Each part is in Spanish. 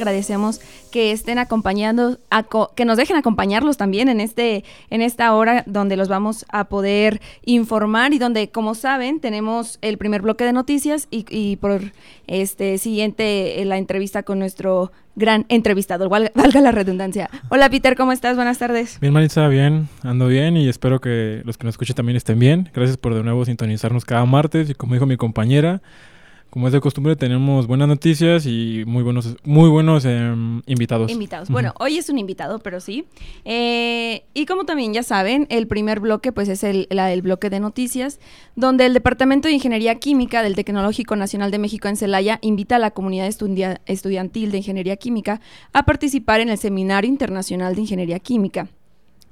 Agradecemos que estén acompañando, que nos dejen acompañarlos también en este, en esta hora donde los vamos a poder informar y donde, como saben, tenemos el primer bloque de noticias y, por este siguiente eh, la entrevista con nuestro gran entrevistador, valga la redundancia. Hola Peter, ¿cómo estás? Buenas tardes. Bien, Marisa, bien, ando bien y espero que los que nos escuchen también estén bien. Gracias por de nuevo sintonizarnos cada martes y como dijo mi compañera, como es de costumbre, tenemos buenas noticias y muy buenos, muy buenos em, invitados. Invitados. Bueno, hoy es un invitado, pero sí. Eh, y como también ya saben, el primer bloque pues es el, el, bloque de noticias, donde el Departamento de Ingeniería Química del Tecnológico Nacional de México en Celaya invita a la comunidad estudiantil de Ingeniería Química a participar en el Seminario Internacional de Ingeniería Química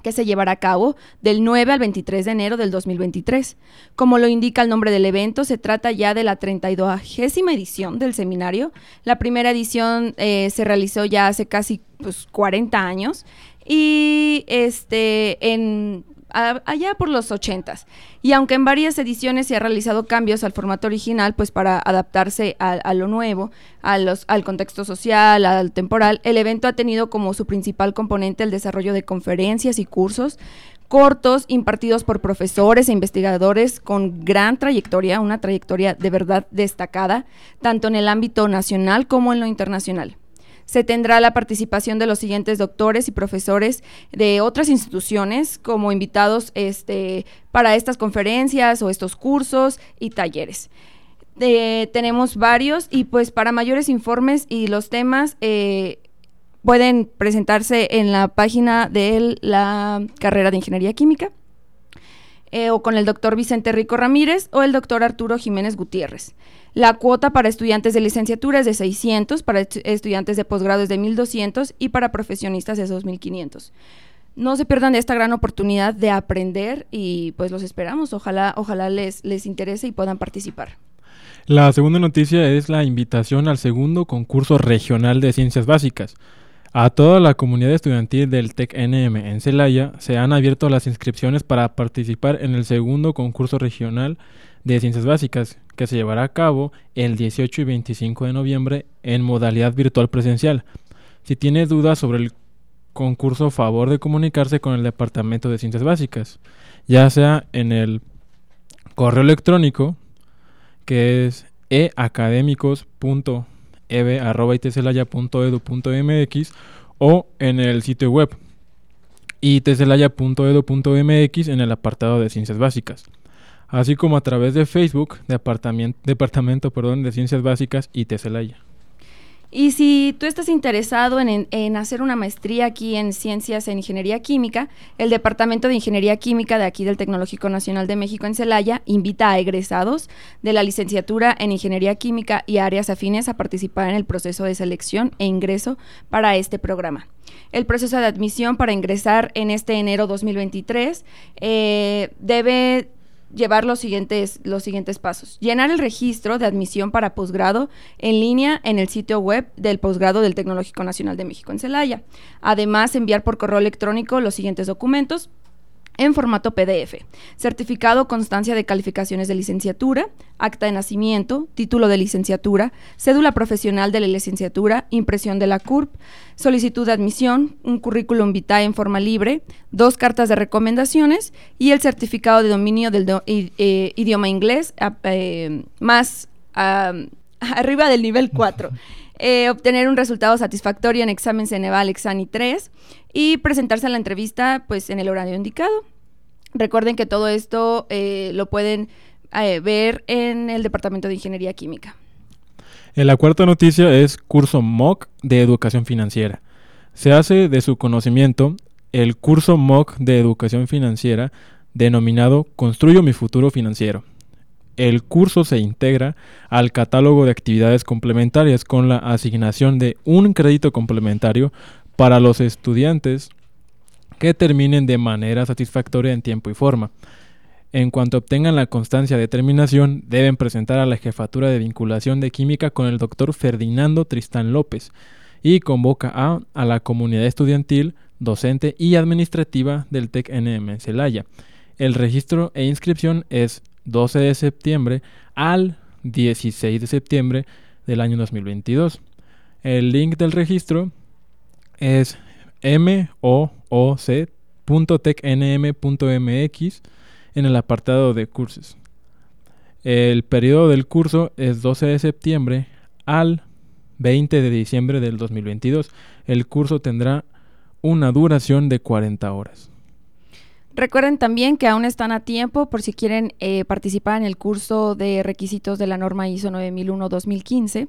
que se llevará a cabo del 9 al 23 de enero del 2023. Como lo indica el nombre del evento, se trata ya de la 32 edición del seminario. La primera edición eh, se realizó ya hace casi pues, 40 años y este, en allá por los ochentas. Y aunque en varias ediciones se ha realizado cambios al formato original, pues para adaptarse a, lo nuevo, a los, al contexto social, al temporal, el evento ha tenido como su principal componente el desarrollo de conferencias y cursos cortos impartidos por profesores e investigadores con gran trayectoria, una trayectoria de verdad destacada, tanto en el ámbito nacional como en lo internacional se tendrá la participación de los siguientes doctores y profesores de otras instituciones como invitados este, para estas conferencias o estos cursos y talleres. Eh, tenemos varios y pues para mayores informes y los temas eh, pueden presentarse en la página de la carrera de Ingeniería Química eh, o con el doctor Vicente Rico Ramírez o el doctor Arturo Jiménez Gutiérrez. La cuota para estudiantes de licenciatura es de 600, para estudiantes de posgrado es de 1200 y para profesionistas es 2500. No se pierdan de esta gran oportunidad de aprender y pues los esperamos. Ojalá, ojalá les, les interese y puedan participar. La segunda noticia es la invitación al segundo concurso regional de ciencias básicas. A toda la comunidad estudiantil del TEC-NM en Celaya se han abierto las inscripciones para participar en el segundo concurso regional de Ciencias Básicas, que se llevará a cabo el 18 y 25 de noviembre en modalidad virtual presencial. Si tiene dudas sobre el concurso, favor de comunicarse con el Departamento de Ciencias Básicas, ya sea en el correo electrónico, que es eacadémicos.eb.itcelaya.edu.mx o en el sitio web itecelaya.edu.mx en el apartado de Ciencias Básicas así como a través de Facebook, Departamento, Departamento perdón, de Ciencias Básicas y Teselaya. Y si tú estás interesado en, hacer una maestría aquí en Ciencias en Ingeniería Química, el Departamento de Ingeniería Química de aquí del Tecnológico Nacional de México en Celaya invita a egresados de la licenciatura en Ingeniería Química y áreas afines a participar en el proceso de selección e ingreso para este programa. El proceso de admisión para ingresar en este enero 2023 eh, debe llevar los siguientes, los siguientes pasos. Llenar el registro de admisión para posgrado en línea en el sitio web del posgrado del Tecnológico Nacional de México en Celaya. Además, enviar por correo electrónico los siguientes documentos en formato PDF. Certificado constancia de calificaciones de licenciatura, acta de nacimiento, título de licenciatura, cédula profesional de la licenciatura, impresión de la CURP, solicitud de admisión, un currículum vitae en forma libre, dos cartas de recomendaciones y el certificado de dominio del eh, idioma inglés eh, más arriba del nivel 4. Eh, obtener un resultado satisfactorio en examen Ceneval Exani 3 y presentarse a la entrevista pues en el horario indicado. Recuerden que todo esto eh, lo pueden eh, ver en el Departamento de Ingeniería Química. la cuarta noticia es curso MOOC de educación financiera. Se hace de su conocimiento el curso MOOC de educación financiera denominado Construyo mi futuro financiero el curso se integra al catálogo de actividades complementarias con la asignación de un crédito complementario para los estudiantes que terminen de manera satisfactoria en tiempo y forma. En cuanto obtengan la constancia de terminación, deben presentar a la jefatura de vinculación de química con el doctor Ferdinando Tristán López y convoca a, a la comunidad estudiantil, docente y administrativa del TEC-NM Celaya. El registro e inscripción es 12 de septiembre al 16 de septiembre del año 2022. El link del registro es mooc.tecnm.mx en el apartado de cursos. El periodo del curso es 12 de septiembre al 20 de diciembre del 2022. El curso tendrá una duración de 40 horas. Recuerden también que aún están a tiempo por si quieren eh, participar en el curso de requisitos de la norma ISO 9001-2015,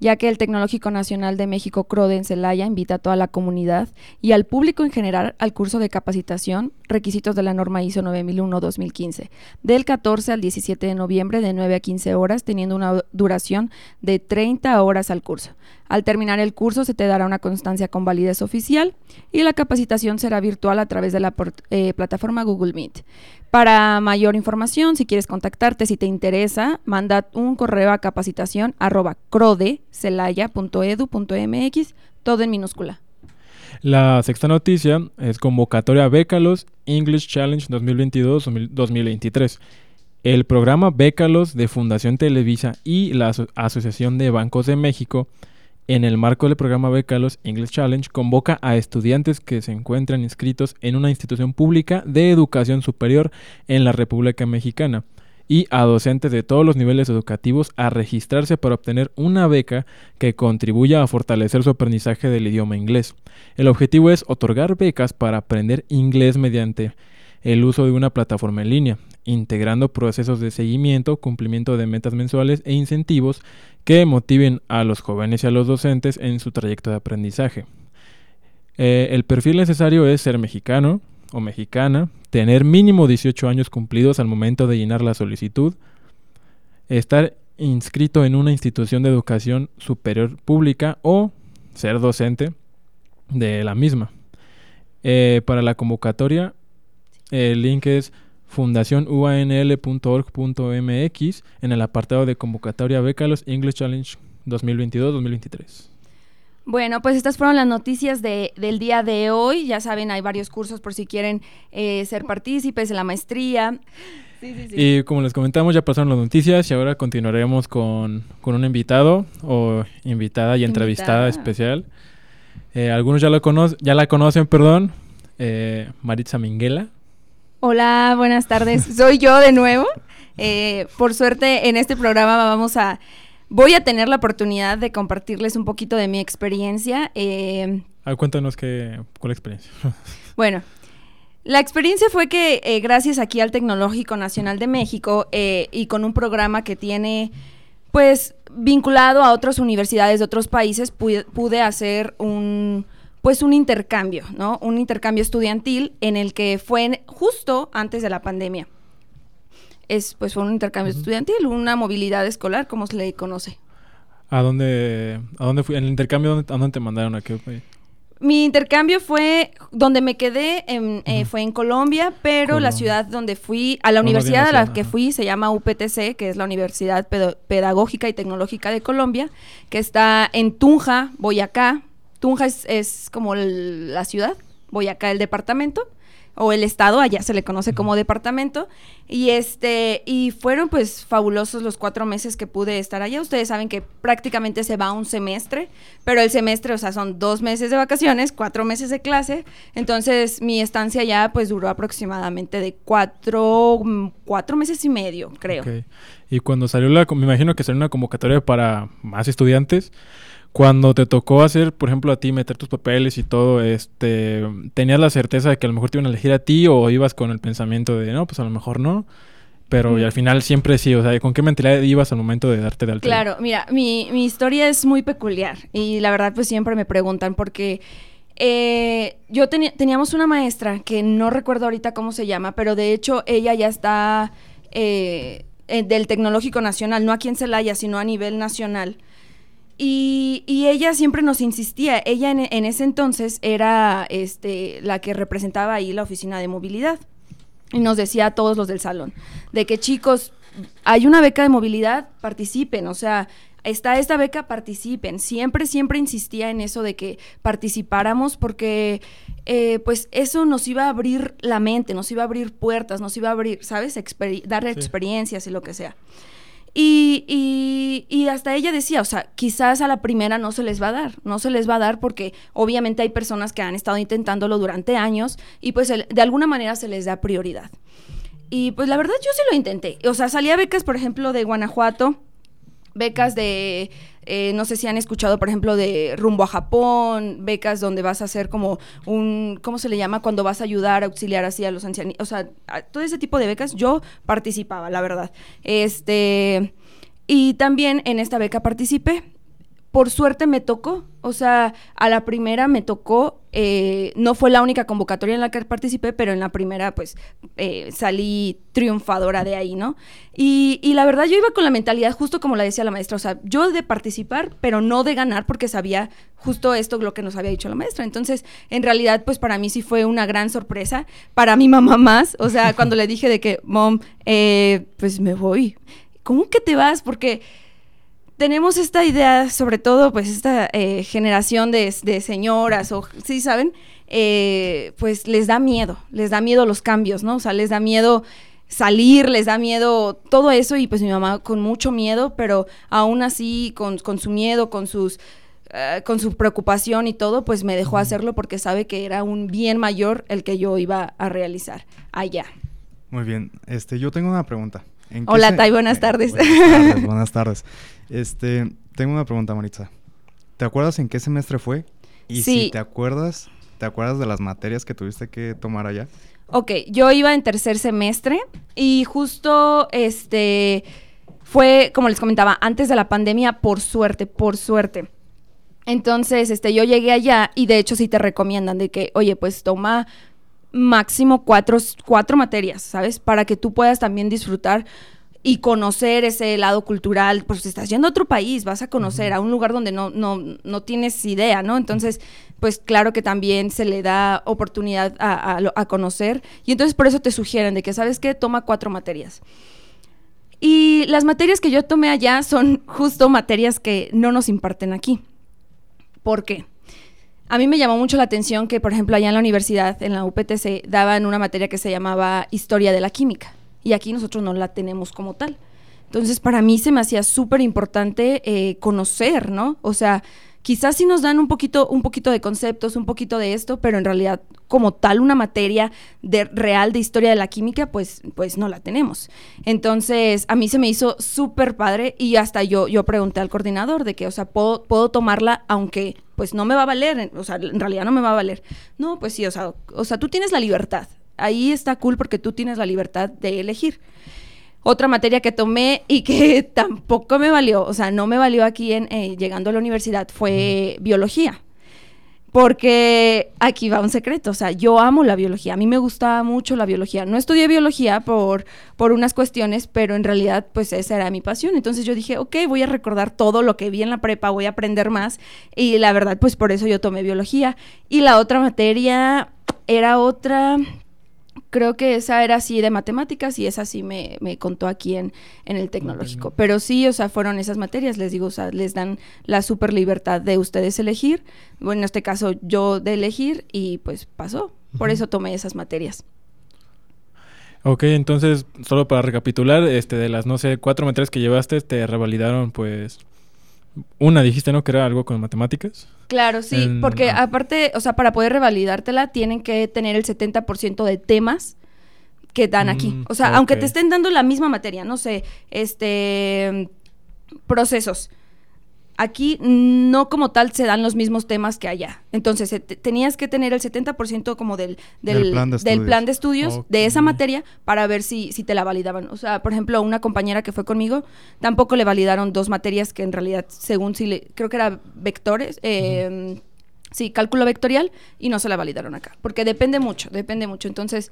ya que el Tecnológico Nacional de México CRODE en Celaya invita a toda la comunidad y al público en general al curso de capacitación requisitos de la norma ISO 9001-2015, del 14 al 17 de noviembre de 9 a 15 horas, teniendo una duración de 30 horas al curso. Al terminar el curso se te dará una constancia con validez oficial y la capacitación será virtual a través de la eh, plataforma Google Meet. Para mayor información, si quieres contactarte, si te interesa, manda un correo a capacitación arroba crodecelaya.edu.mx, todo en minúscula. La sexta noticia es convocatoria Bécalos English Challenge 2022-2023. El programa Bécalos de Fundación Televisa y la Asociación de Bancos de México en el marco del programa Becalos English Challenge, convoca a estudiantes que se encuentran inscritos en una institución pública de educación superior en la República Mexicana y a docentes de todos los niveles educativos a registrarse para obtener una beca que contribuya a fortalecer su aprendizaje del idioma inglés. El objetivo es otorgar becas para aprender inglés mediante el uso de una plataforma en línea, integrando procesos de seguimiento, cumplimiento de metas mensuales e incentivos que motiven a los jóvenes y a los docentes en su trayecto de aprendizaje. Eh, el perfil necesario es ser mexicano o mexicana, tener mínimo 18 años cumplidos al momento de llenar la solicitud, estar inscrito en una institución de educación superior pública o ser docente de la misma. Eh, para la convocatoria, el link es fundacionuanl.org.mx en el apartado de convocatoria Becalos English Challenge 2022-2023. Bueno, pues estas fueron las noticias de, del día de hoy. Ya saben, hay varios cursos por si quieren eh, ser partícipes de la maestría. Y como les comentamos, ya pasaron las noticias y ahora continuaremos con, con un invitado o invitada y entrevistada especial. Eh, algunos ya, lo cono ya la conocen, perdón, eh, Maritza Minguela. Hola, buenas tardes. Soy yo de nuevo. Eh, por suerte, en este programa vamos a. Voy a tener la oportunidad de compartirles un poquito de mi experiencia. Eh, ah, cuéntanos qué, cuál experiencia. bueno, la experiencia fue que eh, gracias aquí al Tecnológico Nacional de México eh, y con un programa que tiene, pues, vinculado a otras universidades de otros países, pude hacer un pues un intercambio, ¿no? Un intercambio estudiantil en el que fue justo antes de la pandemia. Es, pues fue un intercambio estudiantil, una movilidad escolar, como se le conoce. ¿A dónde, a dónde fui? ¿En el intercambio a dónde te mandaron? ¿A qué Mi intercambio fue, donde me quedé, eh, fue en Colombia, pero la ciudad donde fui, a la universidad a la que fui, se llama UPTC, que es la Universidad Pedagógica y Tecnológica de Colombia, que está en Tunja, Boyacá, Tunja es, como la ciudad, Boyacá el departamento o el estado, allá se le conoce como departamento, y este, y fueron pues fabulosos los cuatro meses que pude estar allá. Ustedes saben que prácticamente se va un semestre, pero el semestre, o sea, son dos meses de vacaciones, cuatro meses de clase, entonces mi estancia allá pues duró aproximadamente de cuatro, cuatro meses y medio, creo. Y cuando salió la, me imagino que salió una convocatoria para más estudiantes, cuando te tocó hacer, por ejemplo, a ti meter tus papeles y todo, este, ¿tenías la certeza de que a lo mejor te iban a elegir a ti o ibas con el pensamiento de, no, pues a lo mejor no? Pero y al final siempre sí, o sea, ¿con qué mentalidad ibas al momento de darte de alta? Claro, mira, mi, mi historia es muy peculiar y la verdad pues siempre me preguntan porque eh, yo teníamos una maestra que no recuerdo ahorita cómo se llama, pero de hecho ella ya está eh, del Tecnológico Nacional, no aquí en Celaya, sino a nivel nacional. Y, y ella siempre nos insistía, ella en, en ese entonces era este, la que representaba ahí la oficina de movilidad. Y nos decía a todos los del salón, de que chicos, hay una beca de movilidad, participen, o sea, está esta beca, participen. Siempre, siempre insistía en eso de que participáramos porque eh, pues eso nos iba a abrir la mente, nos iba a abrir puertas, nos iba a abrir, ¿sabes? Darle Sí. experiencias y lo que sea. Y, y- y hasta ella decía, o sea, quizás a la primera no se les va a dar, no se les va a dar porque obviamente hay personas que han estado intentándolo durante años y pues de alguna manera se les da prioridad. Y pues la verdad yo sí lo intenté. O sea, salía becas, por ejemplo, de Guanajuato, becas de, eh, no sé si han escuchado, por ejemplo, de rumbo a Japón, becas donde vas a hacer como un, ¿cómo se le llama? Cuando vas a ayudar, auxiliar así a los ancianos. O sea, a- todo ese tipo de becas yo participaba, la verdad. Este, y también en esta beca participé. Por suerte me tocó, o sea, a la primera me tocó, eh, no fue la única convocatoria en la que participé, pero en la primera pues eh, salí triunfadora de ahí, ¿no? Y, la verdad yo iba con la mentalidad justo como la decía la maestra, o sea, yo de participar, pero no de ganar porque sabía justo esto lo que nos había dicho la maestra. Entonces, en realidad pues para mí sí fue una gran sorpresa, para mi mamá más, o sea, cuando le dije de que, mom, eh, pues me voy. ¿Cómo que te vas? Porque tenemos esta idea, sobre todo, pues esta eh, generación de, de señoras, o sí, ¿saben? Eh, pues les da miedo, les da miedo los cambios, ¿no? O sea, les da miedo salir, les da miedo todo eso, y pues mi mamá con mucho miedo, pero aún así, con, con su miedo, con sus eh, con su preocupación y todo, pues me dejó hacerlo porque sabe que era un bien mayor el que yo iba a realizar allá. Muy bien. Este, yo tengo una pregunta. ¿En qué Hola, se- Tai, Eh. Buenas tardes, buenas tardes. Este, tengo una pregunta, Maritza. ¿Te acuerdas en qué semestre fue? Y Sí. si te acuerdas, ¿te acuerdas de las materias que tuviste que tomar allá? Ok, yo iba en tercer semestre y justo este fue, como les comentaba, antes de la pandemia, por suerte, por suerte. Entonces, este, yo llegué allá y de hecho sí te recomiendan de que, oye, pues toma máximo cuatro, cuatro materias, ¿sabes? Para que tú puedas también disfrutar y conocer ese lado cultural, pues estás yendo a otro país, vas a conocer a un lugar donde no, no, no tienes idea, ¿no? Entonces, pues claro que también se le da oportunidad a, a conocer y entonces por eso te sugieren de que, ¿sabes qué? Toma cuatro materias. Y las materias que yo tomé allá son justo materias que no nos imparten aquí. ¿Por qué? A mí me llamó mucho la atención que, por ejemplo, allá en la universidad, en la UPTC, daban una materia que se llamaba Historia de la Química. Y aquí nosotros no la tenemos como tal. Entonces, para mí se me hacía súper importante eh, conocer, ¿no? O sea, quizás sí nos dan un poquito, un poquito de conceptos, un poquito de esto, pero en realidad, como tal, una materia de, real de historia de la química, pues, pues no la tenemos. Entonces, a mí se me hizo súper padre y hasta yo, yo pregunté al coordinador de que, o sea, puedo, puedo tomarla aunque pues no me va a valer, o sea, en realidad no me va a valer. No, pues sí, o sea, o sea, tú tienes la libertad. Ahí está cool porque tú tienes la libertad de elegir. Otra materia que tomé y que tampoco me valió, o sea, no me valió aquí en eh, llegando a la universidad fue biología. Porque aquí va un secreto, o sea, yo amo la biología, a mí me gustaba mucho la biología. No estudié biología por, por unas cuestiones, pero en realidad pues esa era mi pasión. Entonces yo dije, ok, voy a recordar todo lo que vi en la prepa, voy a aprender más. Y la verdad pues por eso yo tomé biología. Y la otra materia era otra, creo que esa era así de matemáticas y esa sí me, me contó aquí en, en el tecnológico. Pero sí, o sea, fueron esas materias, les digo, o sea, les dan la super libertad de ustedes elegir. Bueno, en este caso yo de elegir y pues pasó. Por eso tomé esas materias. Ok, entonces, solo para recapitular, este, de las, no sé, cuatro materias que llevaste, te revalidaron, pues, una dijiste, ¿no? Que era algo con matemáticas. Claro, sí, En- porque ah. aparte, o sea, para poder revalidártela tienen que tener el 70% de temas que dan aquí. Mm, O sea, aunque te estén dando la misma materia, no sé, este procesos. Aquí no como tal se dan los mismos temas que allá. Entonces, eh, te- tenías que tener el 70% como del, del, Del plan de del estudios. plan de estudios de esa materia para ver si, si te la validaban. O sea, por ejemplo, una compañera que fue conmigo, tampoco le validaron dos materias que en realidad, según si le, creo que era vectores, eh, sí, cálculo vectorial, y no se la validaron acá. Porque depende mucho, depende mucho. Entonces,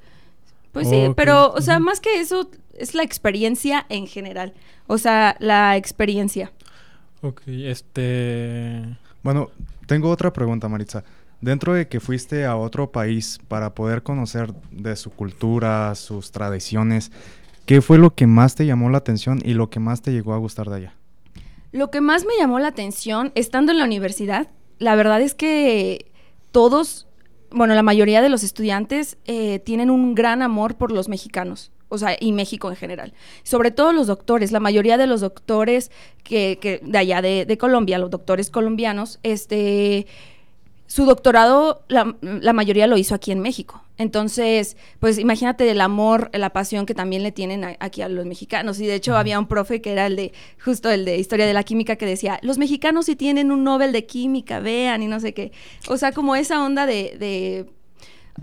pues sí, pero, o sea, más que eso, es la experiencia en general. O sea, la experiencia. Ok, este... Bueno, tengo otra pregunta, Maritza. Dentro de que fuiste a otro país para poder conocer de su cultura, sus tradiciones, ¿qué fue lo que más te llamó la atención y lo que más te llegó a gustar de allá? Lo que más me llamó la atención, estando en la universidad, la verdad es que todos, bueno, la mayoría de los estudiantes eh, tienen un gran amor por los mexicanos. O sea, y México en general. Sobre todo los doctores, la mayoría de los doctores que, que de allá de, de Colombia, los doctores colombianos, este, su doctorado, la, la, mayoría lo hizo aquí en México. Entonces, pues imagínate el amor, la pasión que también le tienen a, aquí a los mexicanos. Y de hecho, había un profe que era el de, justo el de Historia de la Química, que decía, los mexicanos sí tienen un Nobel de Química, vean, y no sé qué. O sea, como esa onda de, de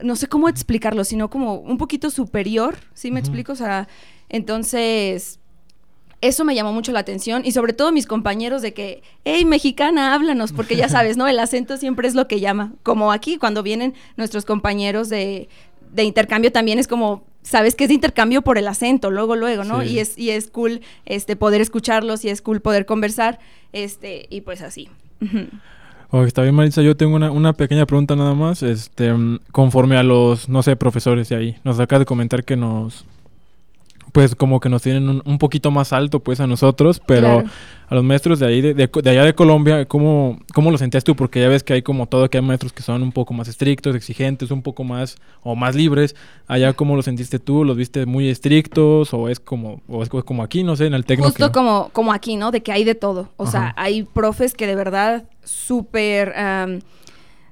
no sé cómo explicarlo, sino como un poquito superior, ¿sí me uh -huh. explico? O sea, entonces eso me llamó mucho la atención y sobre todo mis compañeros de que, hey, mexicana, háblanos, porque ya sabes, ¿no? El acento siempre es lo que llama. Como aquí, cuando vienen nuestros compañeros de, de intercambio, también es como, sabes que es de intercambio por el acento, luego, luego, ¿no? Sí. Y, es, y es cool este, poder escucharlos y es cool poder conversar, este, y pues así. Oh, está bien, Marisa. Yo tengo una, una, pequeña pregunta nada más. Este, conforme a los, no sé, profesores de ahí. Nos acaba de comentar que nos, pues como que nos tienen un, un, poquito más alto pues a nosotros, pero claro. a los maestros de ahí, de, de, de, allá de Colombia, ¿cómo, ¿cómo lo sentías tú? Porque ya ves que hay como todo, que hay maestros que son un poco más estrictos, exigentes, un poco más, o más libres. Allá, ¿cómo lo sentiste tú? ¿Los viste muy estrictos o es como, o es como aquí, no sé, en el técnico? Justo como, como aquí, ¿no? De que hay de todo. O Ajá. sea, hay profes que de verdad súper... Um,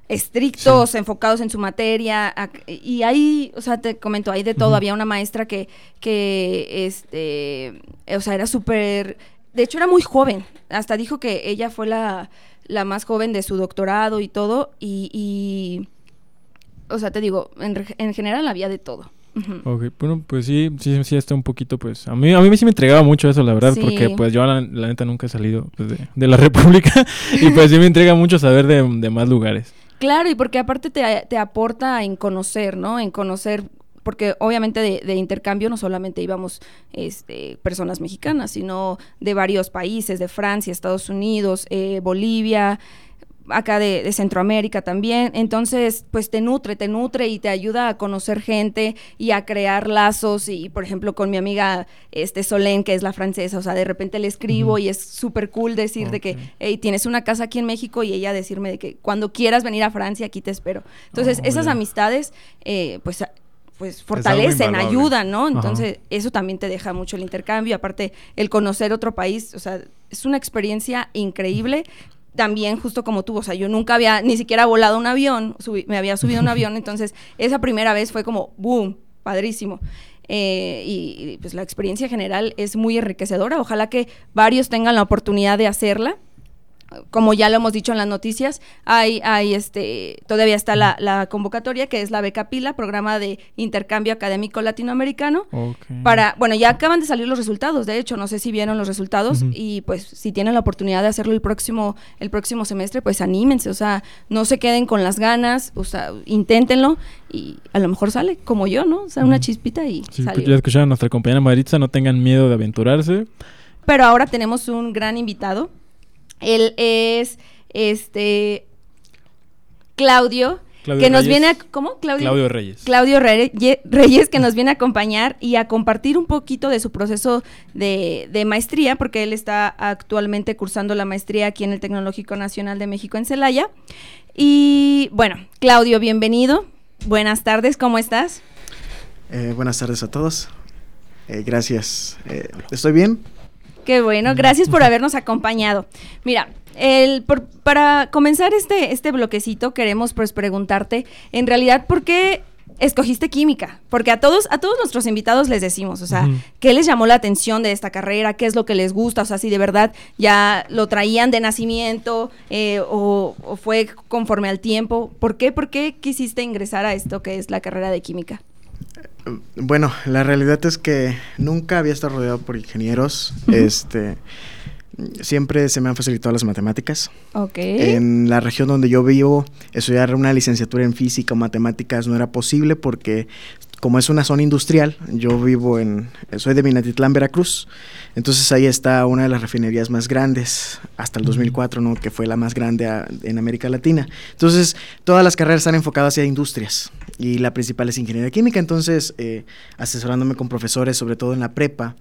estrictos, sí. enfocados en su materia, y hay, o sea, te comento, hay de todo, uh -huh. había una maestra que, que, este, o sea, era súper, de hecho era muy joven, hasta dijo que ella fue la, la más joven de su doctorado y todo, y, y o sea, te digo, en, en general había de todo. Uh -huh. Ok, bueno, pues sí, sí, sí está un poquito, pues, a mí, a mí sí me entregaba mucho eso, la verdad, sí. porque pues yo la, la, neta nunca he salido pues, de, de, la República y pues sí me entrega mucho saber de, de más lugares. Claro, y porque aparte te, te aporta en conocer, ¿no? En conocer porque obviamente de, de, intercambio no solamente íbamos este, personas mexicanas, sino de varios países, de Francia, Estados Unidos, eh, Bolivia, acá de, de, Centroamérica también. Entonces, pues te nutre, te nutre y te ayuda a conocer gente y a crear lazos. Y, por ejemplo, con mi amiga este Solén, que es la francesa, o sea, de repente le escribo uh -huh. y es súper cool decir okay. de que, hey, tienes una casa aquí en México y ella decirme de que cuando quieras venir a Francia, aquí te espero. Entonces, oh, esas amistades, eh, pues pues fortalecen, ayudan, ¿no? Entonces, Ajá. eso también te deja mucho el intercambio, aparte el conocer otro país, o sea, es una experiencia increíble también justo como tú, o sea, yo nunca había ni siquiera volado un avión, me había subido un avión, entonces esa primera vez fue como, boom, padrísimo. Eh, y, y, pues la experiencia general es muy enriquecedora, ojalá que varios tengan la oportunidad de hacerla como ya lo hemos dicho en las noticias, hay, hay este, todavía está la, la, convocatoria que es la beca Pila, programa de intercambio académico latinoamericano. Okay. Para, bueno, ya acaban de salir los resultados, de hecho, no sé si vieron los resultados uh -huh. y pues si tienen la oportunidad de hacerlo el próximo, el próximo semestre, pues anímense, o sea, no se queden con las ganas, o sea, inténtenlo y a lo mejor sale como yo, ¿no? O sea, una chispita y sí, salió. Ya escucharon a nuestra compañera Maritza, no tengan miedo de aventurarse. Pero ahora tenemos un gran invitado él es este Claudio, Claudio que nos Reyes. viene a ¿cómo? Claudio, Claudio Reyes. Claudio Reyes que nos viene a acompañar y a compartir un poquito de su proceso de, de, maestría, porque él está actualmente cursando la maestría aquí en el Tecnológico Nacional de México en Celaya. Y bueno, Claudio, bienvenido. Buenas tardes, ¿cómo estás? Eh, buenas tardes a todos. Eh, gracias. Eh, ¿Estoy bien? Qué bueno, gracias por habernos acompañado. Mira, el, por, para comenzar este, este bloquecito queremos pues preguntarte, en realidad, ¿por qué escogiste química? Porque a todos, a todos nuestros invitados les decimos, o sea, uh -huh. ¿qué les llamó la atención de esta carrera? ¿Qué es lo que les gusta? O sea, si de verdad ya lo traían de nacimiento eh, o, o, fue conforme al tiempo. ¿Por qué? ¿Por qué quisiste ingresar a esto que es la carrera de química? Bueno, la realidad es que nunca había estado rodeado por ingenieros. Este siempre se me han facilitado las matemáticas. Okay. En la región donde yo vivo, estudiar una licenciatura en física o matemáticas no era posible porque como es una zona industrial, yo vivo en, soy de Minatitlán, Veracruz, entonces ahí está una de las refinerías más grandes hasta el 2004, ¿no? que fue la más grande en América Latina. Entonces, todas las carreras están enfocadas hacia industrias y la principal es ingeniería química, entonces eh, asesorándome con profesores, sobre todo en la prepa,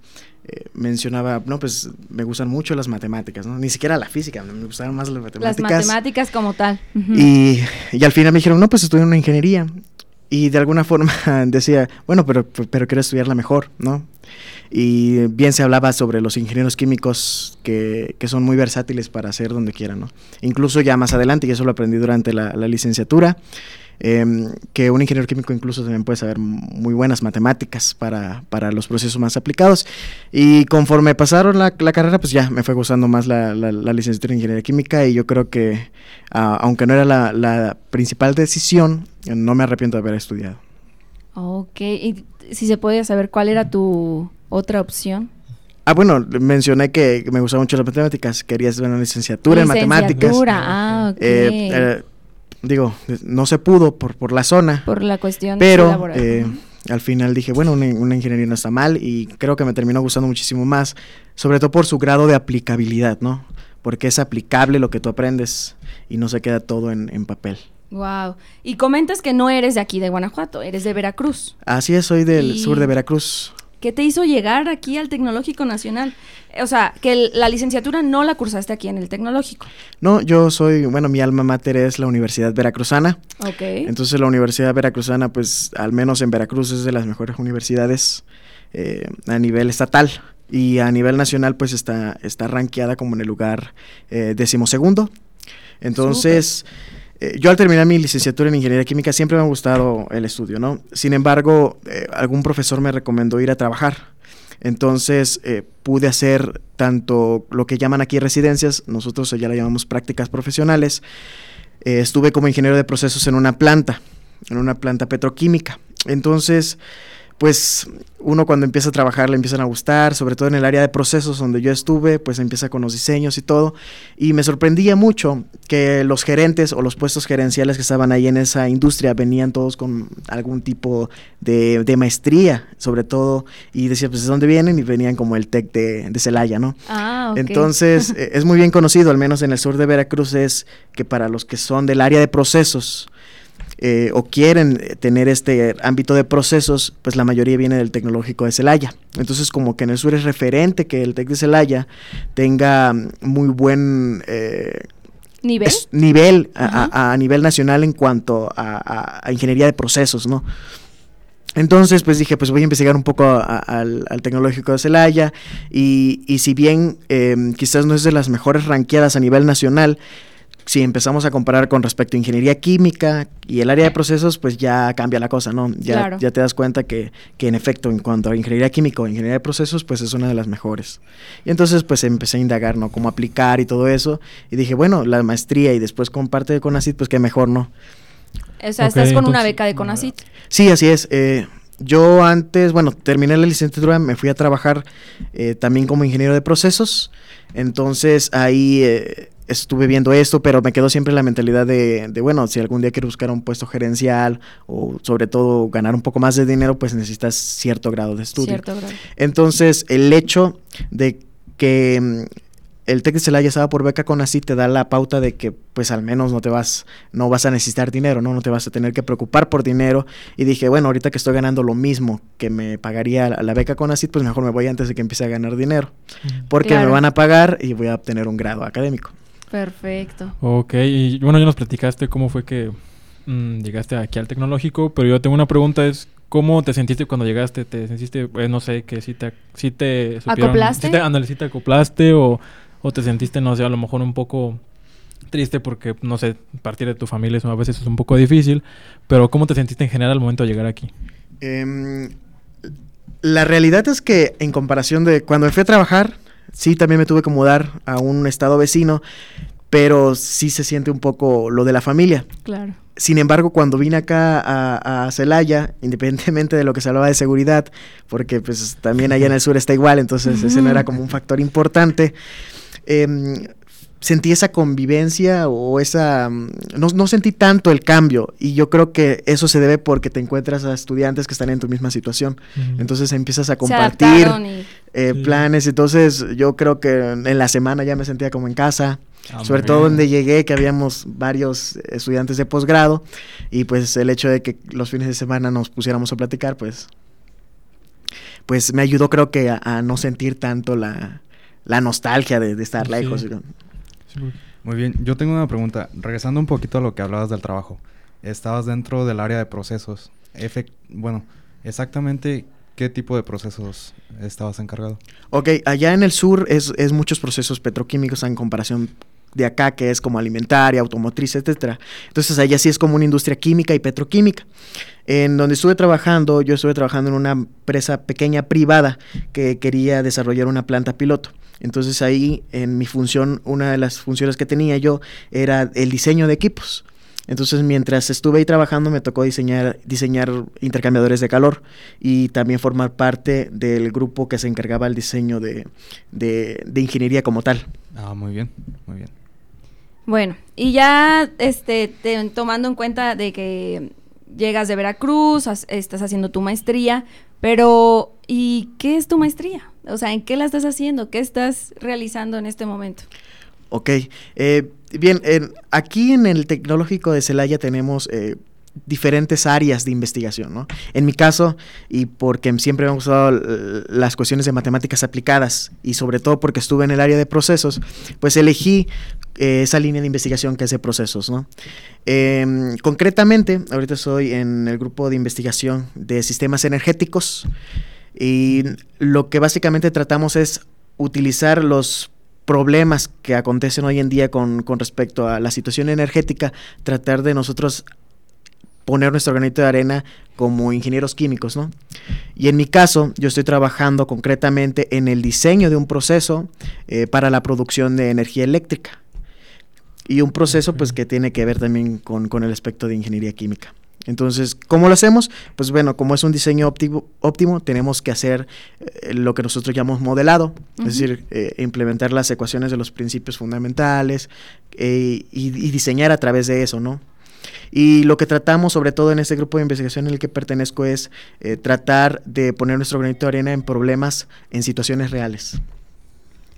eh, mencionaba, no, pues me gustan mucho las matemáticas, ¿no? Ni siquiera la física, me gustaban más las matemáticas. Las matemáticas como tal. y, y, al final me dijeron, no, pues estudio una ingeniería. Y de alguna forma decía, bueno, pero, pero quiero estudiarla mejor, ¿no? Y bien se hablaba sobre los ingenieros químicos que, que son muy versátiles para hacer donde quieran, ¿no? Incluso ya más adelante, y eso lo aprendí durante la, la licenciatura, Em, que un ingeniero químico incluso también puede saber muy buenas matemáticas para, para los procesos más aplicados. Y conforme pasaron la, la carrera, pues ya me fue gustando más la, la, licenciatura en ingeniería química y yo creo que, aunque no era la, principal decisión, no me arrepiento de haber estudiado. Ok, y si se puede saber cuál era tu otra opción. Ah, bueno, mencioné que me gustaban mucho las matemáticas, quería hacer una licenciatura, en matemáticas. Ah, ok. Eh, eh, digo, no se pudo por, por la zona. Por la cuestión pero, eh, al final dije, bueno, una, ingeniería no está mal y creo que me terminó gustando muchísimo más, sobre todo por su grado de aplicabilidad, ¿no? Porque es aplicable lo que tú aprendes y no se queda todo en, en papel. Wow. Y comentas que no eres de aquí, de Guanajuato, eres de Veracruz. Así es, soy del sur de Veracruz. ¿Qué te hizo llegar aquí al Tecnológico Nacional? O sea, que la licenciatura no la cursaste aquí en el Tecnológico. No, yo soy, bueno, mi alma mater es la Universidad Veracruzana. Ok. Entonces la Universidad Veracruzana, pues al menos en Veracruz es de las mejores universidades eh, a nivel estatal. Y a nivel nacional, pues está, está rankeada como en el lugar eh, decimosegundo. Entonces... Eh, yo al terminar mi licenciatura en ingeniería química siempre me ha gustado el estudio, ¿no? Sin embargo, eh, algún profesor me recomendó ir a trabajar. Entonces eh, pude hacer tanto lo que llaman aquí residencias, nosotros ya la llamamos prácticas profesionales. estuve como ingeniero de procesos en una planta, en una planta petroquímica. Entonces, pues uno cuando empieza a trabajar le empiezan a gustar, sobre todo en el área de procesos donde yo estuve, pues empieza con los diseños y todo. Y me sorprendía mucho que los gerentes o los puestos gerenciales que estaban ahí en esa industria venían todos con algún tipo de, maestría, sobre todo. Y decía, pues ¿de dónde vienen? Y venían como el TEC de, de Celaya, ¿no? Ah, Entonces, e, es muy bien conocido, al menos en el sur de Veracruz, es que para los que son del área de procesos, eh, o quieren tener este ámbito de procesos, pues la mayoría viene del tecnológico de Celaya. Entonces, como que en el sur es referente que el TEC de Celaya tenga muy buen... Eh, nivel, nivel a, nivel nacional en cuanto a, ingeniería de procesos, ¿no? Entonces, pues dije, pues voy a investigar un poco al, tecnológico de Celaya y, y si bien em, quizás no es de las mejores ranqueadas a nivel nacional, si empezamos a comparar con respecto a ingeniería química y el área de procesos, pues ya cambia la cosa, ¿no? Ya, ya te das cuenta que, que, en efecto, en cuanto a ingeniería química o ingeniería de procesos, pues es una de las mejores. Y entonces, pues empecé a indagar, ¿no? Cómo aplicar y todo eso. Y dije, bueno, la maestría y después con parte de CONACIT, pues qué mejor, ¿no? O sea, estás con una beca de CONACIT. Sí, así es. Eh, yo antes, bueno, terminé la licenciatura, me fui a trabajar eh, también como ingeniero de procesos. Entonces ahí eh, estuve viendo esto, pero me quedó siempre la mentalidad de, de, bueno, si algún día quiero buscar un puesto gerencial o sobre todo ganar un poco más de dinero, pues necesitas cierto grado de estudio. Cierto grado. Entonces, el hecho de que mm, el TEC de Celaya estaba por beca con así te da la pauta de que pues al menos no te vas no vas a necesitar dinero, ¿no? No te vas a tener que preocupar por dinero y dije, bueno, ahorita que estoy ganando lo mismo que me pagaría la, beca con así, pues mejor me voy antes de que empiece a ganar dinero, porque me van a pagar y voy a obtener un grado académico. Perfecto. Ok, y bueno, ya nos platicaste cómo fue que mm, llegaste aquí al tecnológico, pero yo tengo una pregunta, es ¿cómo te sentiste cuando llegaste? ¿Te sentiste, pues, no sé, que si te, si te ¿Acoplaste? Si te, acoplaste o, o te sentiste, no sé, a lo mejor un poco triste porque, no sé, partir de tu familia a veces es un poco difícil, pero ¿cómo te sentiste en general al momento de llegar aquí? Em, la realidad es que en comparación de cuando fui a trabajar, Sí, también me tuve que mudar a un estado vecino, pero sí se siente un poco lo de la familia. Claro. Sin embargo, cuando vine acá a, Celaya, independientemente de lo que se hablaba de seguridad, porque pues también allá en el sur está igual, entonces ese no era como un factor importante, eh, sentí esa convivencia o esa... mm, No, no sentí tanto el cambio y yo creo que eso se debe porque te encuentras a estudiantes que están en tu misma situación. Entonces empiezas a compartir y- eh, Sí. planes. Entonces yo creo que en la semana ya me sentía como en casa. Ah, sobre todo donde llegué, que habíamos varios estudiantes de posgrado. Y pues el hecho de que los fines de semana nos pusiéramos a platicar, pues... Pues me ayudó creo que a, a no sentir tanto la, la nostalgia de, de estar Sí. lejos. Sí, porque- Muy bien, yo tengo una pregunta. Regresando un poquito a lo que hablabas del trabajo. Estabas dentro del área de procesos. Bueno, exactamente qué tipo de procesos estabas encargado. Ok, allá en el sur es, es muchos procesos petroquímicos en comparación de acá, que es como alimentaria, automotriz, etcétera. Entonces allá sí es como una industria química y petroquímica. En donde estuve trabajando, yo estuve trabajando en una empresa pequeña privada que quería desarrollar una planta piloto. Entonces ahí en mi función, una de las funciones que tenía yo era el diseño de equipos. Entonces, mientras estuve ahí trabajando, me tocó diseñar, diseñar intercambiadores de calor y también formar parte del grupo que se encargaba del diseño de, de- de ingeniería como tal. Ah, muy bien, muy bien. Bueno, y ya este, te- tomando en cuenta de que llegas de Veracruz, estás haciendo tu maestría, pero ¿y qué es tu maestría? O sea, ¿en qué la estás haciendo? ¿Qué estás realizando en este momento? Ok, eh, bien, en- aquí en el Tecnológico de Celaya tenemos eh, diferentes áreas de investigación, ¿no? En mi caso, y porque siempre me han gustado las cuestiones de matemáticas aplicadas, y sobre todo porque estuve en el área de procesos, pues elegí eh, esa línea de investigación que es de procesos, ¿no? Em, concretamente, ahorita estoy en el grupo de investigación de sistemas energéticos, y lo que básicamente tratamos es utilizar los problemas que acontecen hoy en día con, con respecto a la situación energética, tratar de nosotros poner nuestro granito de arena como ingenieros químicos, ¿no? Y en mi caso, yo estoy trabajando concretamente en el diseño de un proceso eh, para la producción de energía eléctrica. Y un proceso, pues, que tiene que ver también con, con el aspecto de ingeniería química. Entonces, ¿cómo lo hacemos? Pues bueno, como es un diseño óptimo, óptimo tenemos que hacer eh, lo que nosotros llamamos modelado, es decir, eh, implementar las ecuaciones de los principios fundamentales eh, y, y diseñar a través de eso, ¿no? Y lo que tratamos, sobre todo en este grupo de investigación en el que pertenezco, es eh, tratar de poner nuestro granito de arena en problemas, en situaciones reales.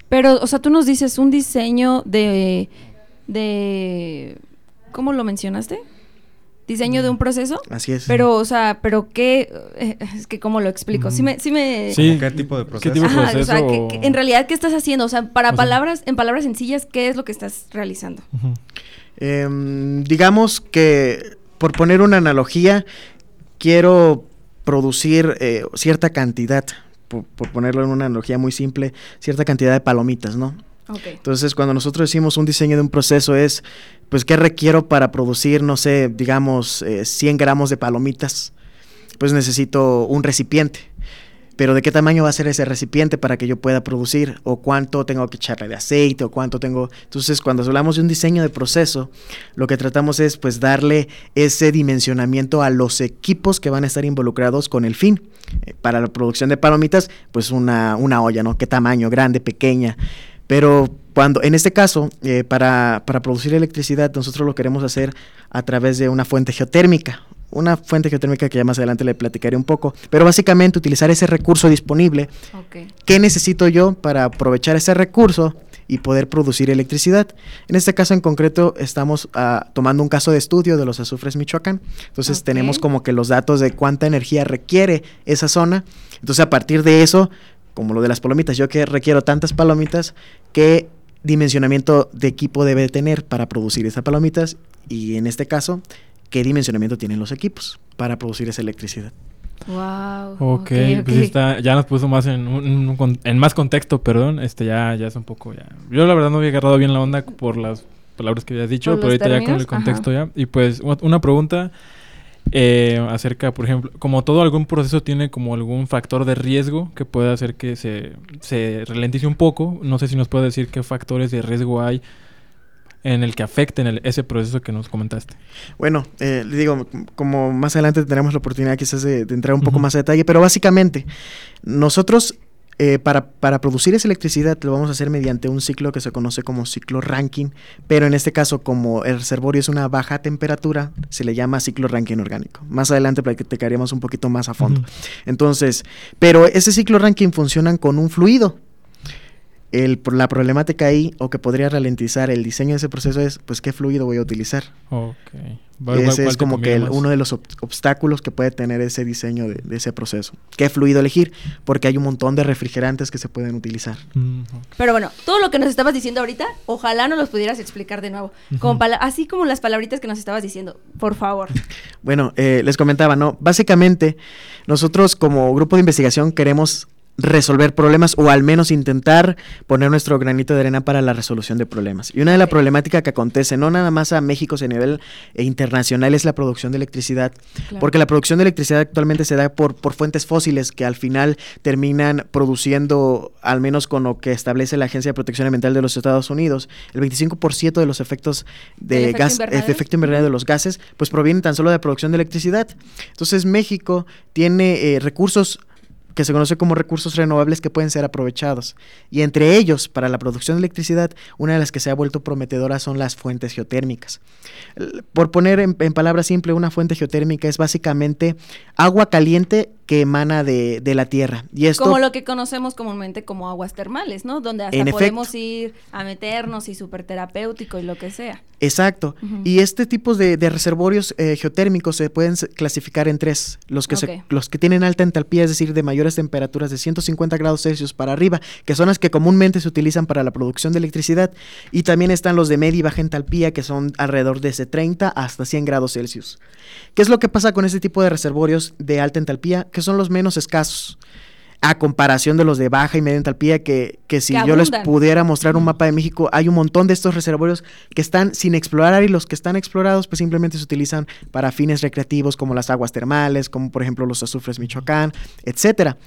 Pero, o sea, tú nos dices un diseño de, de, ¿cómo lo mencionaste? Diseño de un proceso. Así es. Pero, o sea, pero qué, eh, es que cómo lo explico. Sí me, sí me. Sí. ¿Cómo ¿Qué tipo de proceso? tipo de Ajá, o sea, proceso o- que en realidad, ¿qué estás haciendo? O sea, para O sea- palabras, en palabras sencillas, ¿qué es lo que estás realizando? Ujú. Em, digamos que, por poner una analogía, quiero producir eh, cierta cantidad, por, por ponerlo en una analogía muy simple, cierta cantidad de palomitas, ¿no? Entonces, cuando nosotros decimos un diseño de un proceso es, pues, ¿qué requiero para producir, no sé, digamos, eh, 100 gramos de palomitas? Pues necesito un recipiente. Pero ¿de qué tamaño va a ser ese recipiente para que yo pueda producir? ¿O cuánto tengo que echarle de aceite? ¿O cuánto tengo...? Entonces, cuando hablamos de un diseño de proceso, lo que tratamos es, pues, darle ese dimensionamiento a los equipos que van a estar involucrados con el fin. Eh, para la producción de palomitas, pues, una, una olla, ¿no? ¿Qué tamaño? Grande, pequeña. Pero cuando, en este caso, eh, para, para producir electricidad, nosotros lo queremos hacer a través de una fuente geotérmica. Una fuente geotérmica que ya más adelante le platicaré un poco. Pero básicamente utilizar ese recurso disponible. Ok. ¿Qué necesito yo para aprovechar ese recurso y poder producir electricidad? En este caso en concreto estamos ah, tomando un caso de estudio de los azufres Michoacán. Entonces tenemos como que los datos de cuánta energía requiere esa zona. Entonces a partir de eso, como lo de las palomitas, yo que requiero tantas palomitas, ¿qué dimensionamiento de equipo debe tener para producir esas palomitas? Y en este caso, ¿qué dimensionamiento tienen los equipos para producir esa electricidad? Wow. Ok, pues sí está, ya nos puso más en, un- un en más contexto, perdón, este ya, ya es un poco ya. Yo la verdad no había agarrado bien la onda por las palabras que habías dicho, pero ahorita ya con el contexto ya. Y pues una pregunta eh, acerca, por ejemplo, como todo algún proceso tiene como algún factor de riesgo que puede hacer que se, se ralentice un poco. No sé si nos puede decir qué factores de riesgo hay en el que afecten el- ese proceso que nos comentaste. Bueno, eh, le digo, como más adelante tendremos la oportunidad quizás de, de entrar un poco más a detalle, pero básicamente nosotros eh, para, para, producir esa electricidad lo vamos a hacer mediante un ciclo que se conoce como ciclo Rankine, pero en este caso como el reservorio es una baja temperatura, se le llama ciclo Rankine orgánico. Más adelante platicaríamos un poquito más a fondo. Entonces, pero ese ciclo Rankine funciona con un fluido, el, la problemática ahí o que podría ralentizar el diseño de ese proceso es, pues, ¿qué fluido voy a utilizar? Okay. Ese es como que uno de los obstáculos que puede tener ese diseño de, ese proceso. ¿Qué fluido elegir? Porque hay un montón de refrigerantes que se pueden utilizar. Mm, Pero bueno, todo lo que nos estabas diciendo ahorita, ojalá nos los pudieras explicar de nuevo. como así como las palabritas que nos estabas diciendo, por favor. Bueno, eh, les comentaba, ¿no? Básicamente, nosotros como grupo de investigación queremos resolver problemas o al menos intentar poner nuestro granito de arena para la resolución de problemas. Y una de las problemáticas que acontece, no nada más a México, sino a nivel eh, internacional, es la producción de electricidad. Porque la producción de electricidad actualmente se da por, por fuentes fósiles que al final terminan produciendo, al menos con lo que establece la Agencia de Protección Ambiental de los Estados Unidos, el 25% de los efectos de gas, de efecto invernadero de los gases, pues provienen tan solo de la producción de electricidad. Entonces México tiene eh, recursos que se conoce como recursos renovables que pueden ser aprovechados. Y entre ellos, para la producción de electricidad, una de las que se ha vuelto prometedora son las fuentes geotérmicas. Por poner en, palabras simples, una fuente geotérmica es básicamente agua caliente que emana de, la tierra. Y esto, como lo que conocemos comúnmente como aguas termales, ¿no? Donde hasta podemos ir a meternos y súper terapéutico y lo que sea. Exacto. Y este tipo de, reservorios eh, geotérmicos se pueden clasificar en tres. Los que, los que tienen alta entalpía, es decir, de mayores temperaturas de 150 grados Celsius para arriba, que son las que comúnmente se utilizan para la producción de electricidad. Y también están los de media y baja entalpía, que son alrededor de 30 hasta 100 grados Celsius. ¿Qué es lo que pasa con este tipo de reservorios de alta entalpía? Que son los menos escasos a comparación de los de baja y media entalpía, que, que si yo les pudiera mostrar un mapa de México, hay un montón de estos reservorios que están sin explorar y los que están explorados pues simplemente se utilizan para fines recreativos como las aguas termales, como por ejemplo los azufres Michoacán, etcétera.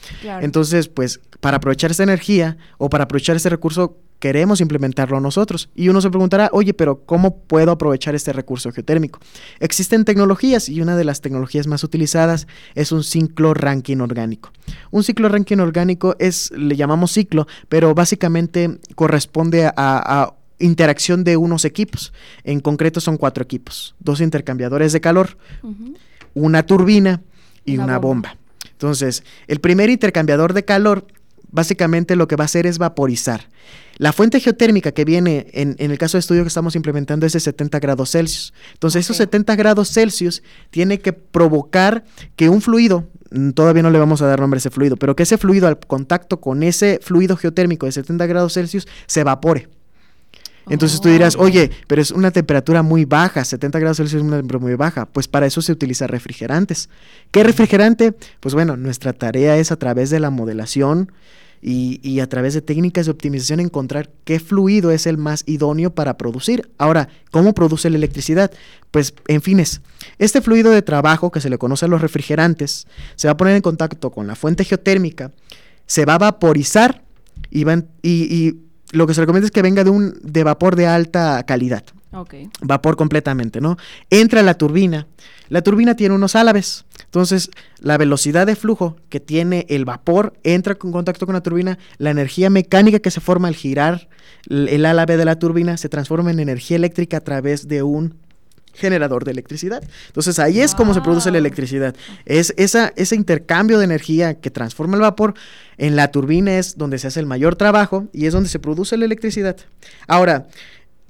Entonces, pues para aprovechar esa energía o para aprovechar ese recurso queremos implementarlo nosotros. Y uno se preguntará, oye, pero ¿cómo puedo aprovechar este recurso geotérmico? Existen tecnologías y una de las tecnologías más utilizadas es un ciclo ranking orgánico. Un ciclo ranking orgánico es, le llamamos ciclo, pero básicamente corresponde a, interacción de unos equipos. En concreto son cuatro equipos, dos intercambiadores de calor, una turbina y una, bomba. Entonces, el primer intercambiador de calor básicamente lo que va a hacer es vaporizar. La fuente geotérmica que viene en, el caso de estudio que estamos implementando es de 70 grados Celsius. Entonces, esos 70 grados Celsius tiene que provocar que un fluido, mm, todavía no le vamos a dar nombre a ese fluido, pero que ese fluido al contacto con ese fluido geotérmico de 70 grados Celsius se evapore. Entonces tú dirás, oye, pero es una temperatura muy baja, 70 grados Celsius es una temperatura muy baja. Pues para eso se utiliza refrigerantes. ¿Qué refrigerante? Pues bueno, nuestra tarea es a través de la modelación y, a través de técnicas de optimización encontrar qué fluido es el más idóneo para producir. Ahora, ¿cómo produce la electricidad? Pues, en fines, este fluido de trabajo que se le conoce a los refrigerantes se va a poner en contacto con la fuente geotérmica, se va a vaporizar y, y, lo que se recomienda es que venga de un de vapor de alta calidad. Vapor completamente, ¿no? Entra la turbina. La turbina tiene unos álabes. Entonces, la velocidad de flujo que tiene el vapor entra en contacto con la turbina. La energía mecánica que se forma al girar el álave de la turbina se transforma en energía eléctrica a través de un generador de electricidad. Entonces ahí es como se produce la electricidad. Es esa, ese intercambio de energía que transforma el vapor en la turbina es donde se hace el mayor trabajo y es donde se produce la electricidad. Ahora,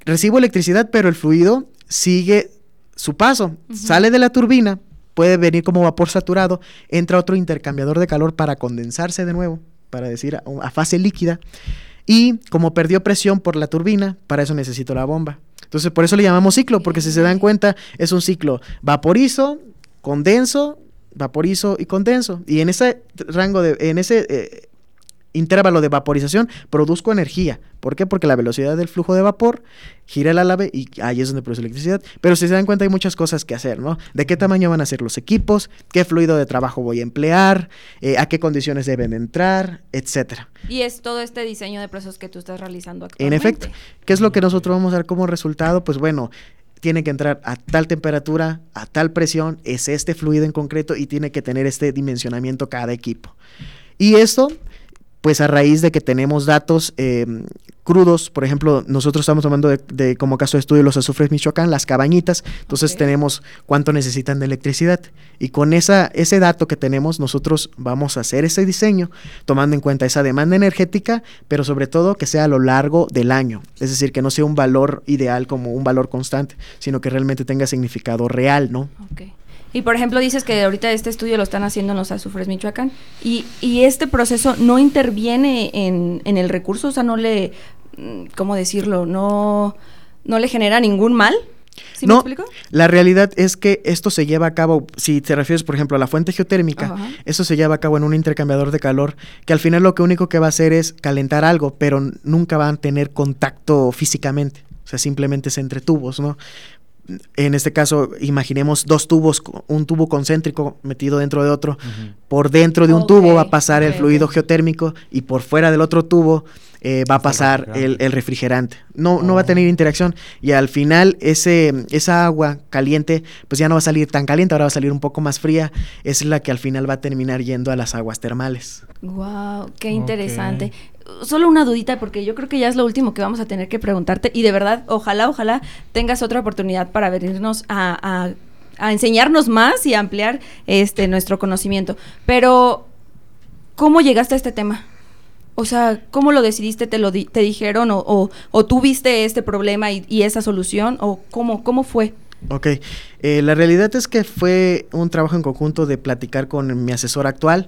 recibo electricidad, pero el fluido sigue su paso. Sale de la turbina, puede venir como vapor saturado, entra otro intercambiador de calor para condensarse de nuevo, para decir a, fase líquida. Y como perdió presión por la turbina, para eso necesito la bomba. Entonces, por eso le llamamos ciclo, porque si se dan cuenta, es un ciclo vaporizo, condenso, vaporizo y condenso. Y en ese rango de, en ese eh, intervalo de vaporización produzco energía. ¿Por qué? Porque la velocidad del flujo de vapor gira el álave y ahí es donde produce electricidad. Pero si se dan cuenta hay muchas cosas que hacer, ¿no? ¿De qué tamaño van a ser los equipos? ¿Qué fluido de trabajo voy a emplear? Eh, ¿A qué condiciones deben entrar? Etcétera. Y es todo este diseño de procesos que tú estás realizando actualmente. En efecto. ¿Qué es lo que nosotros vamos a dar como resultado? Pues bueno, tiene que entrar a tal temperatura, a tal presión, es este fluido en concreto y tiene que tener este dimensionamiento cada equipo. Y esto pues a raíz de que tenemos datos eh, crudos, por ejemplo, nosotros estamos tomando de, de como caso de estudio los azufres Michoacán, las cabañitas, entonces tenemos cuánto necesitan de electricidad. Y con esa, ese dato que tenemos nosotros vamos a hacer ese diseño tomando en cuenta esa demanda energética, pero sobre todo que sea a lo largo del año, es decir, que no sea un valor ideal como un valor constante, sino que realmente tenga significado real, ¿no? Y por ejemplo, dices que ahorita este estudio lo están haciendo en los azufres Michoacán. Y, y este proceso no interviene en, en el recurso, o sea, no le. mm, ¿Cómo decirlo? No, no le genera ningún mal. ¿Sí me No, explico? La realidad es que esto se lleva a cabo, si te refieres, por ejemplo, a la fuente geotérmica, Ajá. eso se lleva a cabo en un intercambiador de calor, que al final lo que único que va a hacer es calentar algo, pero nunca van a tener contacto físicamente. O sea, simplemente es entre tubos, ¿no? En este caso, imaginemos dos tubos, un tubo concéntrico metido dentro de otro. Por dentro de un tubo va a pasar el fluido geotérmico y por fuera del otro tubo eh, va a pasar el, refrigerante. el refrigerante. No, no va a Oh. tener interacción y al final ese, esa agua caliente pues ya no va a salir tan caliente, ahora va a salir un poco más fría. Es la que al final va a terminar yendo a las aguas termales. Wow, qué interesante. Solo una dudita, porque yo creo que ya es lo último que vamos a tener que preguntarte. Y de verdad, ojalá, ojalá tengas otra oportunidad para venirnos a, a- enseñarnos más y ampliar este nuestro conocimiento. Pero, ¿cómo llegaste a este tema? O sea, ¿cómo lo decidiste? ¿Te lo te dijeron? ¿O, o, o este problema y, y esa solución? ¿O cómo, cómo fue? Ok, eh, la realidad es que fue un trabajo en conjunto de platicar con mi asesor actual.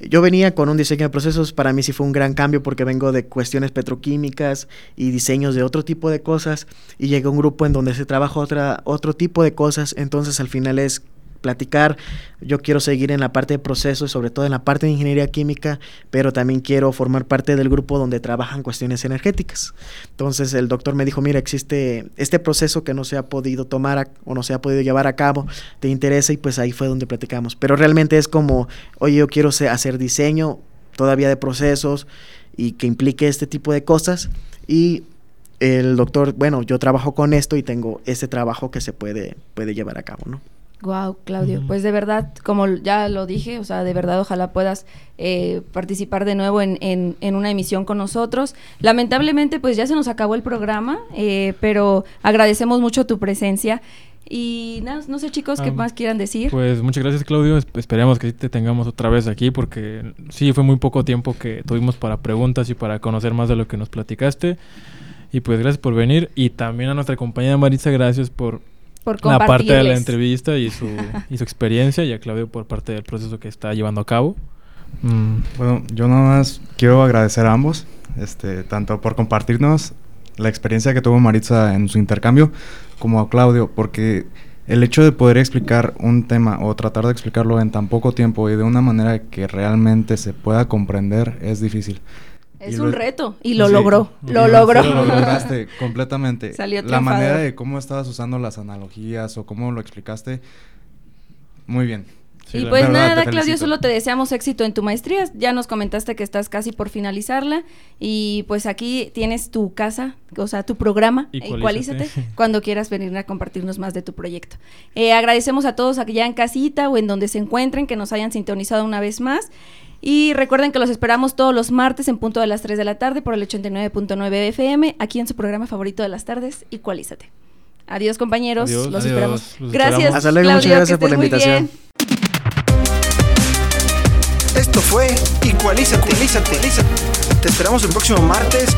Yo venía con un diseño de procesos, para mí sí fue un gran cambio porque vengo de cuestiones petroquímicas y diseños de otro tipo de cosas. Y llega un grupo en donde se trabaja otra, otro tipo de cosas, entonces al final es platicar, yo quiero seguir en la parte de procesos, sobre todo en la parte de ingeniería química, pero también quiero formar parte del grupo donde trabajan cuestiones energéticas. Entonces el doctor me dijo, mira, existe este proceso que no se ha podido tomar o no se ha podido llevar a cabo, te interesa y pues ahí fue donde platicamos. Pero realmente es como, oye, yo quiero hacer diseño todavía de procesos y que implique este tipo de cosas y el doctor, bueno, yo trabajo con esto y tengo este trabajo que se puede, puede llevar a cabo, ¿no? Wow, Claudio, pues de verdad, como ya lo dije, o sea, de verdad ojalá puedas eh, participar de nuevo en, en- en una emisión con nosotros. Lamentablemente, pues ya se nos acabó el programa, eh, pero agradecemos mucho tu presencia. Y nada, no sé chicos, ¿qué Ah, más quieran decir? Pues muchas gracias Claudio, Esp- esperemos que sí te tengamos otra vez aquí porque sí fue muy poco tiempo que tuvimos para preguntas y para conocer más de lo que nos platicaste. Y pues gracias por venir y también a nuestra compañera Maritza, gracias por Por la parte de la entrevista y su, y su experiencia y a Claudio por parte del proceso que está llevando a cabo. Mm, Bueno, yo nada más quiero agradecer a ambos, este, tanto por compartirnos la experiencia que tuvo Maritza en su intercambio, como a Claudio, porque el hecho de poder explicar un tema o tratar de explicarlo en tan poco tiempo y de una manera que realmente se pueda comprender es difícil. Es Y un lo- reto y lo Sí, logró, lo logró. Lo lograste completamente. Salió la manera de cómo estabas usando las analogías o cómo lo explicaste, muy bien. sí, y pues verdad, nada, Claudio, solo te deseamos éxito en tu maestría. Ya nos comentaste que estás casi por finalizarla y pues aquí tienes tu casa, o sea, tu programa, Igualízate. Igualízate, cuando quieras venir a compartirnos más de tu proyecto. Eh, agradecemos a todos allá en casita o en donde se encuentren que nos hayan sintonizado una vez más. Y recuerden que los esperamos todos los martes en punto de las 3 de la tarde por el 89.9 FM, aquí en su programa favorito de las tardes, Igualízate. Adiós, compañeros. Adiós. Los Adiós. esperamos. Los Gracias. esperamos. Hasta luego, muchas Claudio, gracias que por la invitación. Esto fue Igualízate. Igualízate. Te esperamos el próximo martes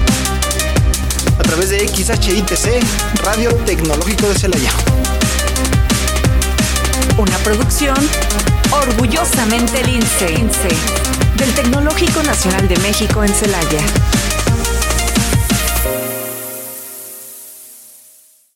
a través de XHITC, Radio Tecnológico de Celaya. Una producción orgullosamente lince del Tecnológico Nacional de México en Celaya.